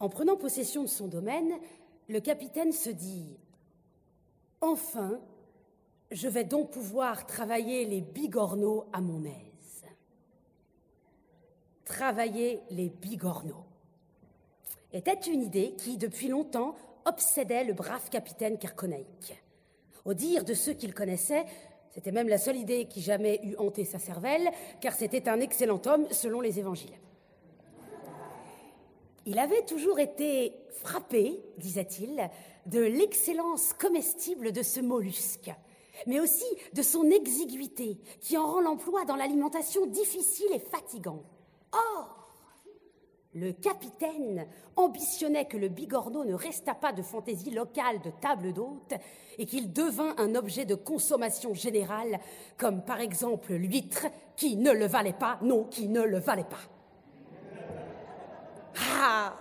En prenant possession de son domaine, le capitaine se dit Enfin, je vais donc pouvoir travailler les bigorneaux à mon aise. Travailler les bigorneaux était une idée qui, depuis longtemps, obsédait le brave capitaine Kerkonaïk. Au dire de ceux qu'il connaissait, c'était même la seule idée qui jamais eût hanté sa cervelle, car c'était un excellent homme selon les évangiles. Il avait toujours été frappé, disait-il, de l'excellence comestible de ce mollusque, mais aussi de son exiguïté qui en rend l'emploi dans l'alimentation difficile et fatigant. Or, le capitaine ambitionnait que le bigorneau ne restât pas de fantaisie locale de table d'hôte et qu'il devint un objet de consommation générale, comme par exemple l'huître qui ne le valait pas, non, qui ne le valait pas. Ah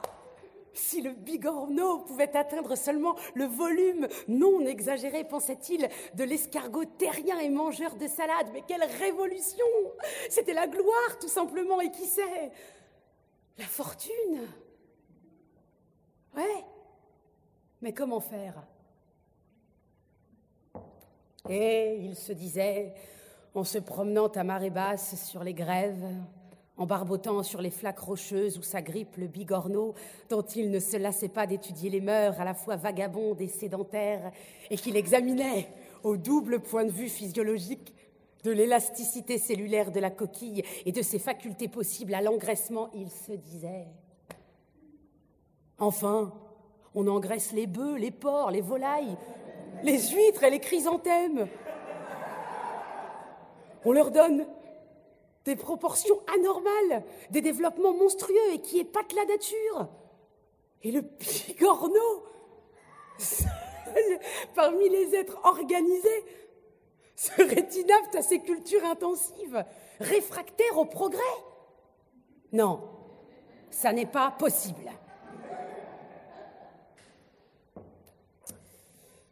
Si le bigorneau pouvait atteindre seulement le volume non exagéré, pensait-il, de l'escargot terrien et mangeur de salade, mais quelle révolution! C'était la gloire, tout simplement, et qui sait? La fortune! Ouais! Mais comment faire? Et il se disait, en se promenant à marée basse sur les grèves, en barbotant sur les flaques rocheuses où s'agrippe le bigorneau, dont il ne se lassait pas d'étudier les mœurs à la fois vagabondes et sédentaires, et qu'il examinait au double point de vue physiologique de l'élasticité cellulaire de la coquille et de ses facultés possibles à l'engraissement, il se disait Enfin, on engraisse les bœufs, les porcs, les volailles, les huîtres et les chrysanthèmes. On leur donne des proportions anormales, des développements monstrueux et qui épatent la nature. Et le bigorneau, parmi les êtres organisés, serait inapte à ces cultures intensives, réfractaire au progrès Non, ça n'est pas possible.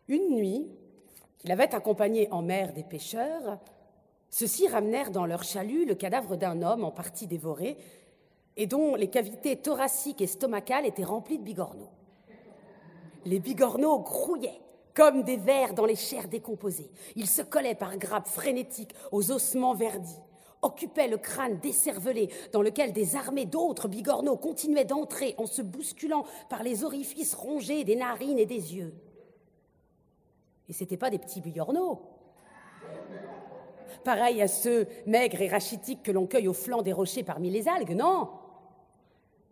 Une nuit, qu'il avait accompagné en mer des pêcheurs, ceux-ci ramenèrent dans leur chalut le cadavre d'un homme en partie dévoré et dont les cavités thoraciques et stomacales étaient remplies de bigorneaux. Les bigorneaux grouillaient comme des vers dans les chairs décomposées. Ils se collaient par grappes frénétiques aux ossements verdis, occupaient le crâne décervelé dans lequel des armées d'autres bigorneaux continuaient d'entrer en se bousculant par les orifices rongés des narines et des yeux. Et ce n'étaient pas des petits bigorneaux, pareil à ceux maigres et rachitiques que l'on cueille au flanc des rochers parmi les algues, non.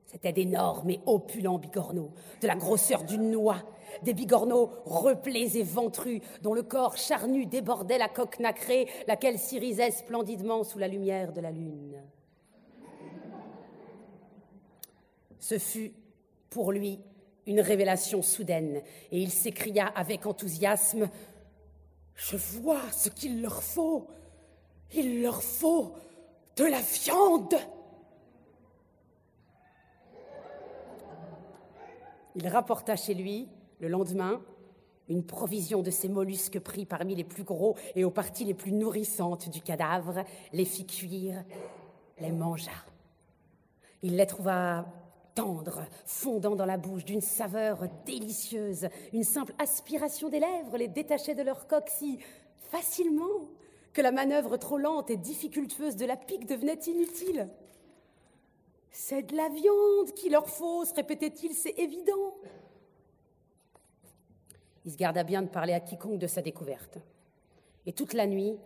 C'étaient d'énormes et opulents bigorneaux, de la grosseur d'une noix, des bigorneaux replés et ventrus, dont le corps charnu débordait la coque nacrée, laquelle s'irisait splendidement sous la lumière de la lune. Ce fut, pour lui, une révélation soudaine, et il s'écria avec enthousiasme Je vois ce qu'il leur faut. Il leur faut de la viande. Il rapporta chez lui, le lendemain, une provision de ces mollusques pris parmi les plus gros et aux parties les plus nourrissantes du cadavre, les fit cuire, les mangea. Il les trouva tendres, fondant dans la bouche d'une saveur délicieuse. Une simple aspiration des lèvres les détachait de leur coque si facilement que la manœuvre trop lente et difficultueuse de la pique devenait inutile. C'est de la viande qu'il leur faut, se répétait-il, c'est évident. Il se garda bien de parler à quiconque de sa découverte. Et toute la nuit,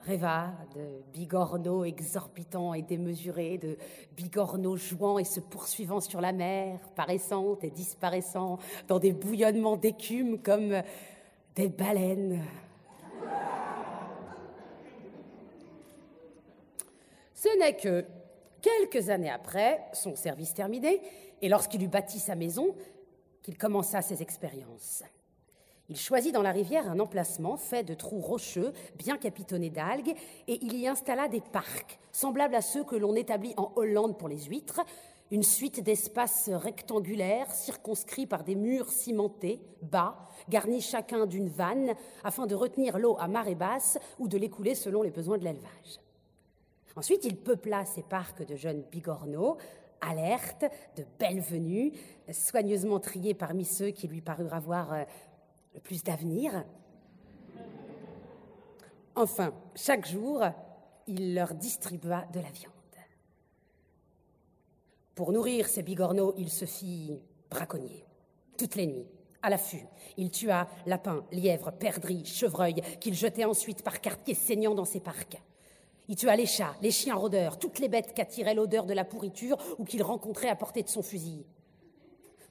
rêva de bigorneaux exorbitants et démesurés, de bigorneaux jouant et se poursuivant sur la mer, paraissant et disparaissant dans des bouillonnements d'écume comme des baleines Ce n'est que quelques années après, son service terminé, et lorsqu'il eut bâti sa maison, qu'il commença ses expériences. Il choisit dans la rivière un emplacement fait de trous rocheux, bien capitonnés d'algues, et il y installa des parcs, semblables à ceux que l'on établit en Hollande pour les huîtres, une suite d'espaces rectangulaires circonscrits par des murs cimentés, bas, garnis chacun d'une vanne, afin de retenir l'eau à marée basse ou de l'écouler selon les besoins de l'élevage. Ensuite, il peupla ses parcs de jeunes bigorneaux alerte, de belle venue, soigneusement trié parmi ceux qui lui parurent avoir euh, le plus d'avenir. Enfin, chaque jour, il leur distribua de la viande. Pour nourrir ces bigorneaux, il se fit braconnier, toutes les nuits, à l'affût. Il tua lapins, lièvres, perdrix, chevreuils, qu'il jetait ensuite par quartiers saignants dans ses parcs. Il tua les chats, les chiens rôdeurs, toutes les bêtes qu'attirait l'odeur de la pourriture ou qu'il rencontrait à portée de son fusil.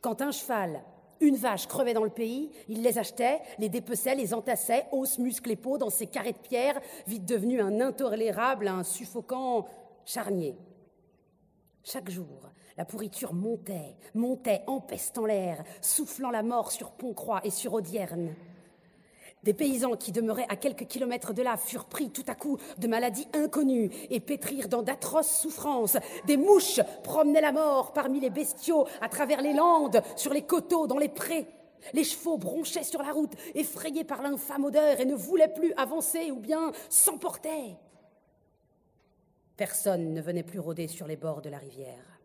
Quand un cheval, une vache crevait dans le pays, il les achetait, les dépeçait, les entassait, os, muscles et peau dans ses carrés de pierre, vite devenu un intolérable, un suffocant charnier. Chaque jour, la pourriture montait, montait, empestant l'air, soufflant la mort sur Pont-Croix et sur Audierne. Des paysans qui demeuraient à quelques kilomètres de là furent pris tout à coup de maladies inconnues et pétrirent dans d'atroces souffrances. Des mouches promenaient la mort parmi les bestiaux, à travers les landes, sur les coteaux, dans les prés. Les chevaux bronchaient sur la route, effrayés par l'infâme odeur, et ne voulaient plus avancer ou bien s'emportaient. Personne ne venait plus rôder sur les bords de la rivière.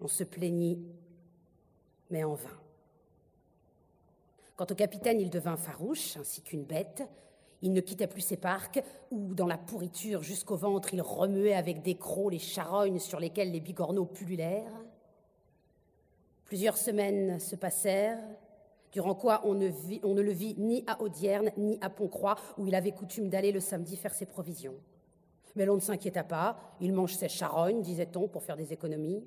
On se plaignit, mais en vain. Quant au capitaine, il devint farouche, ainsi qu'une bête. Il ne quittait plus ses parcs, où, dans la pourriture jusqu'au ventre, il remuait avec des crocs les charognes sur lesquelles les bigorneaux pullulèrent. Plusieurs semaines se passèrent, durant quoi on ne, le vit ni à Audierne, ni à Pont-Croix, où il avait coutume d'aller le samedi faire ses provisions. Mais l'on ne s'inquiéta pas, il mange ses charognes, disait-on, pour faire des économies.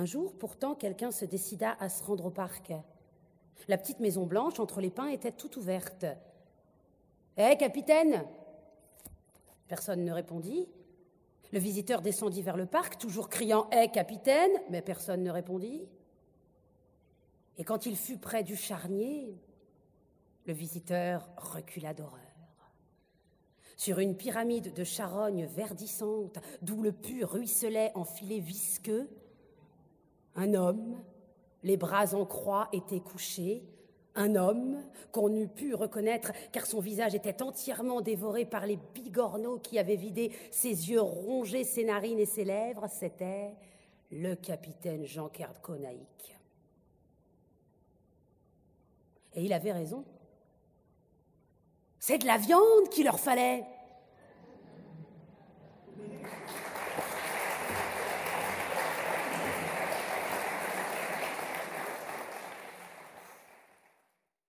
Un jour, pourtant, quelqu'un se décida à se rendre au parc. La petite maison blanche entre les pins était toute ouverte. Hé, capitaine Personne ne répondit. Le visiteur descendit vers le parc, toujours criant Hé, capitaine mais personne ne répondit. Et quand il fut près du charnier, le visiteur recula d'horreur. Sur une pyramide de charognes verdissantes, d'où le pu ruisselait en filets visqueux, un homme, les bras en croix, était couché, un homme qu'on eût pu reconnaître car son visage était entièrement dévoré par les bigorneaux qui avaient vidé ses yeux, rongé ses narines et ses lèvres, c'était le capitaine Jean Conaïque. Et il avait raison. C'est de la viande qu'il leur fallait.